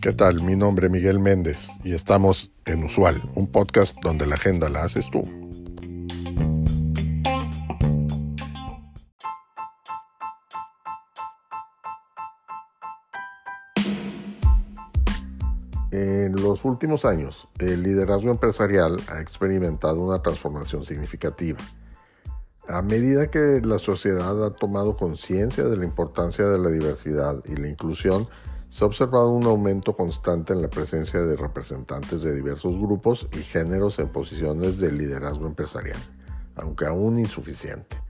¿Qué tal? Mi nombre es Miguel Méndez y estamos en Usual, un podcast donde la agenda la haces tú. En los últimos años, el liderazgo empresarial ha experimentado una transformación significativa. A medida que la sociedad ha tomado conciencia de la importancia de la diversidad y la inclusión, se ha observado un aumento constante en la presencia de representantes de diversos grupos y géneros en posiciones de liderazgo empresarial, aunque aún insuficiente.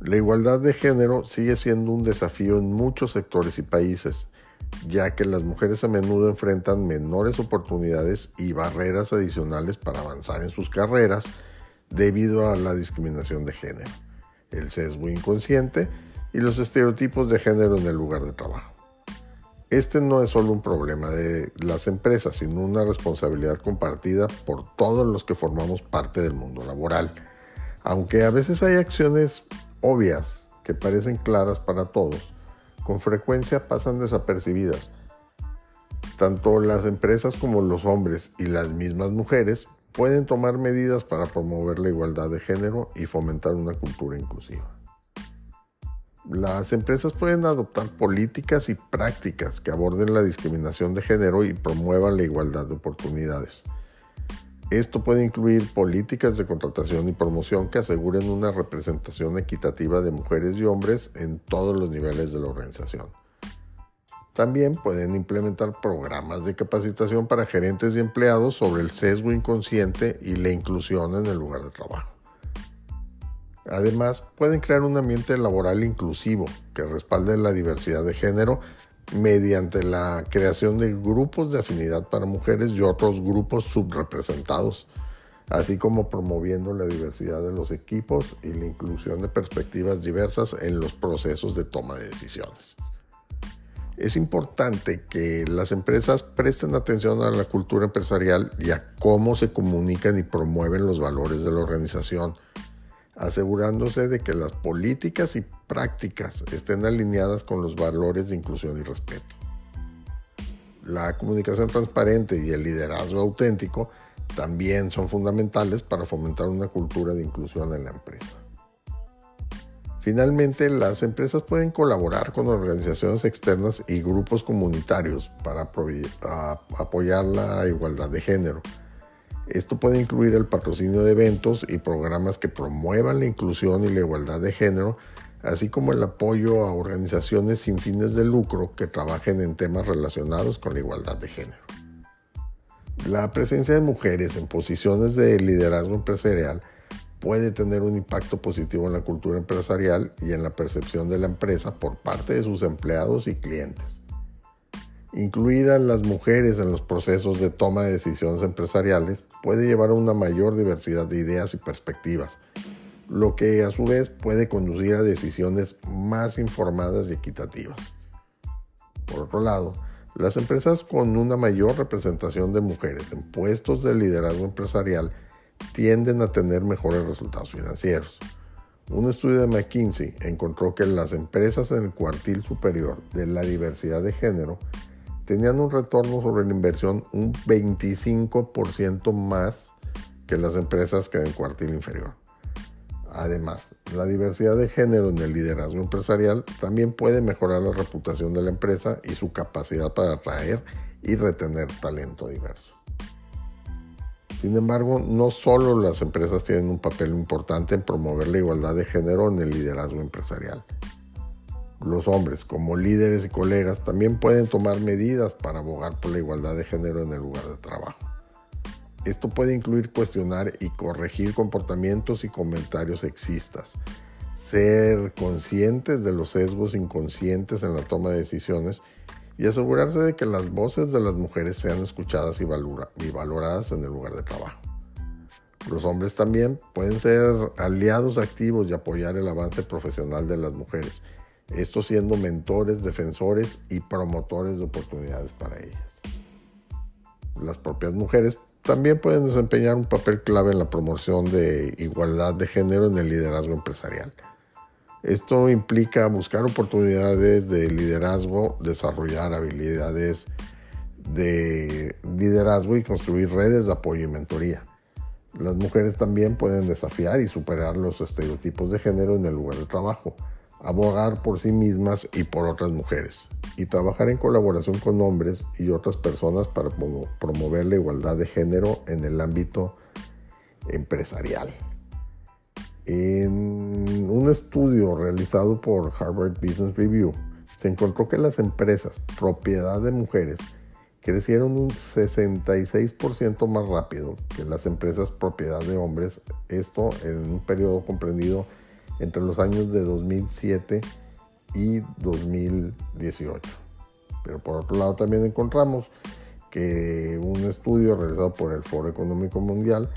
La igualdad de género sigue siendo un desafío en muchos sectores y países, ya que las mujeres a menudo enfrentan menores oportunidades y barreras adicionales para avanzar en sus carreras debido a la discriminación de género, el sesgo inconsciente y los estereotipos de género en el lugar de trabajo. Este no es solo un problema de las empresas, sino una responsabilidad compartida por todos los que formamos parte del mundo laboral. Aunque a veces hay acciones obvias que parecen claras para todos, con frecuencia pasan desapercibidas. Tanto las empresas como los hombres y las mismas mujeres pueden tomar medidas para promover la igualdad de género y fomentar una cultura inclusiva. Las empresas pueden adoptar políticas y prácticas que aborden la discriminación de género y promuevan la igualdad de oportunidades. Esto puede incluir políticas de contratación y promoción que aseguren una representación equitativa de mujeres y hombres en todos los niveles de la organización. También pueden implementar programas de capacitación para gerentes y empleados sobre el sesgo inconsciente y la inclusión en el lugar de trabajo. Además, pueden crear un ambiente laboral inclusivo que respalde la diversidad de género mediante la creación de grupos de afinidad para mujeres y otros grupos subrepresentados, así como promoviendo la diversidad de los equipos y la inclusión de perspectivas diversas en los procesos de toma de decisiones. Es importante que las empresas presten atención a la cultura empresarial y a cómo se comunican y promueven los valores de la organización, asegurándose de que las políticas y prácticas estén alineadas con los valores de inclusión y respeto. La comunicación transparente y el liderazgo auténtico también son fundamentales para fomentar una cultura de inclusión en la empresa. Finalmente, las empresas pueden colaborar con organizaciones externas y grupos comunitarios para apoyar la igualdad de género. Esto puede incluir el patrocinio de eventos y programas que promuevan la inclusión y la igualdad de género, así como el apoyo a organizaciones sin fines de lucro que trabajen en temas relacionados con la igualdad de género. La presencia de mujeres en posiciones de liderazgo empresarial puede tener un impacto positivo en la cultura empresarial y en la percepción de la empresa por parte de sus empleados y clientes. Incluidas las mujeres en los procesos de toma de decisiones empresariales puede llevar a una mayor diversidad de ideas y perspectivas, lo que a su vez puede conducir a decisiones más informadas y equitativas. Por otro lado, las empresas con una mayor representación de mujeres en puestos de liderazgo empresarial tienden a tener mejores resultados financieros. Un estudio de McKinsey encontró que las empresas en el cuartil superior de la diversidad de género tenían un retorno sobre la inversión un 25% más que las empresas que en el cuartil inferior. Además, la diversidad de género en el liderazgo empresarial también puede mejorar la reputación de la empresa y su capacidad para atraer y retener talento diverso. Sin embargo, no solo las empresas tienen un papel importante en promover la igualdad de género en el liderazgo empresarial. Los hombres, como líderes y colegas, también pueden tomar medidas para abogar por la igualdad de género en el lugar de trabajo. Esto puede incluir cuestionar y corregir comportamientos y comentarios sexistas, ser conscientes de los sesgos inconscientes en la toma de decisiones y asegurarse de que las voces de las mujeres sean escuchadas y, valoradas en el lugar de trabajo. Los hombres también pueden ser aliados activos y apoyar el avance profesional de las mujeres, esto siendo mentores, defensores y promotores de oportunidades para ellas. Las propias mujeres también pueden desempeñar un papel clave en la promoción de igualdad de género en el liderazgo empresarial. Esto implica buscar oportunidades de liderazgo, desarrollar habilidades de liderazgo y construir redes de apoyo y mentoría. Las mujeres también pueden desafiar y superar los estereotipos de género en el lugar de trabajo, abogar por sí mismas y por otras mujeres, y trabajar en colaboración con hombres y otras personas para promover la igualdad de género en el ámbito empresarial. En un estudio realizado por Harvard Business Review, se encontró que las empresas propiedad de mujeres crecieron un 66% más rápido que las empresas propiedad de hombres, esto en un periodo comprendido entre los años de 2007 y 2018. Pero por otro lado también encontramos que un estudio realizado por el Foro Económico Mundial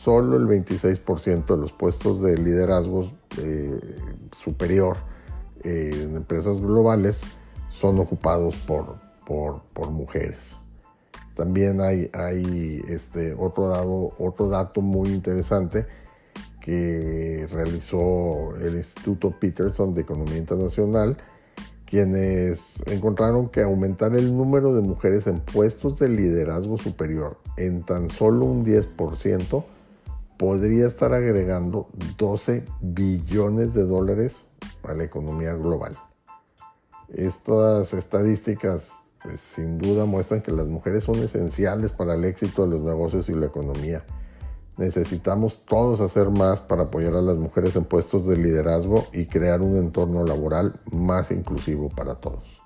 solo el 26% de los puestos de liderazgo eh, superior eh, en empresas globales son ocupados por, por, mujeres. También hay, hay este, otro, otro dato muy interesante que realizó el Instituto Peterson de Economía Internacional, quienes encontraron que aumentar el número de mujeres en puestos de liderazgo superior en tan solo un 10% podría estar agregando 12 billones de dólares a la economía global. Estas estadísticas pues, sin duda muestran que las mujeres son esenciales para el éxito de los negocios y la economía. Necesitamos todos hacer más para apoyar a las mujeres en puestos de liderazgo y crear un entorno laboral más inclusivo para todos.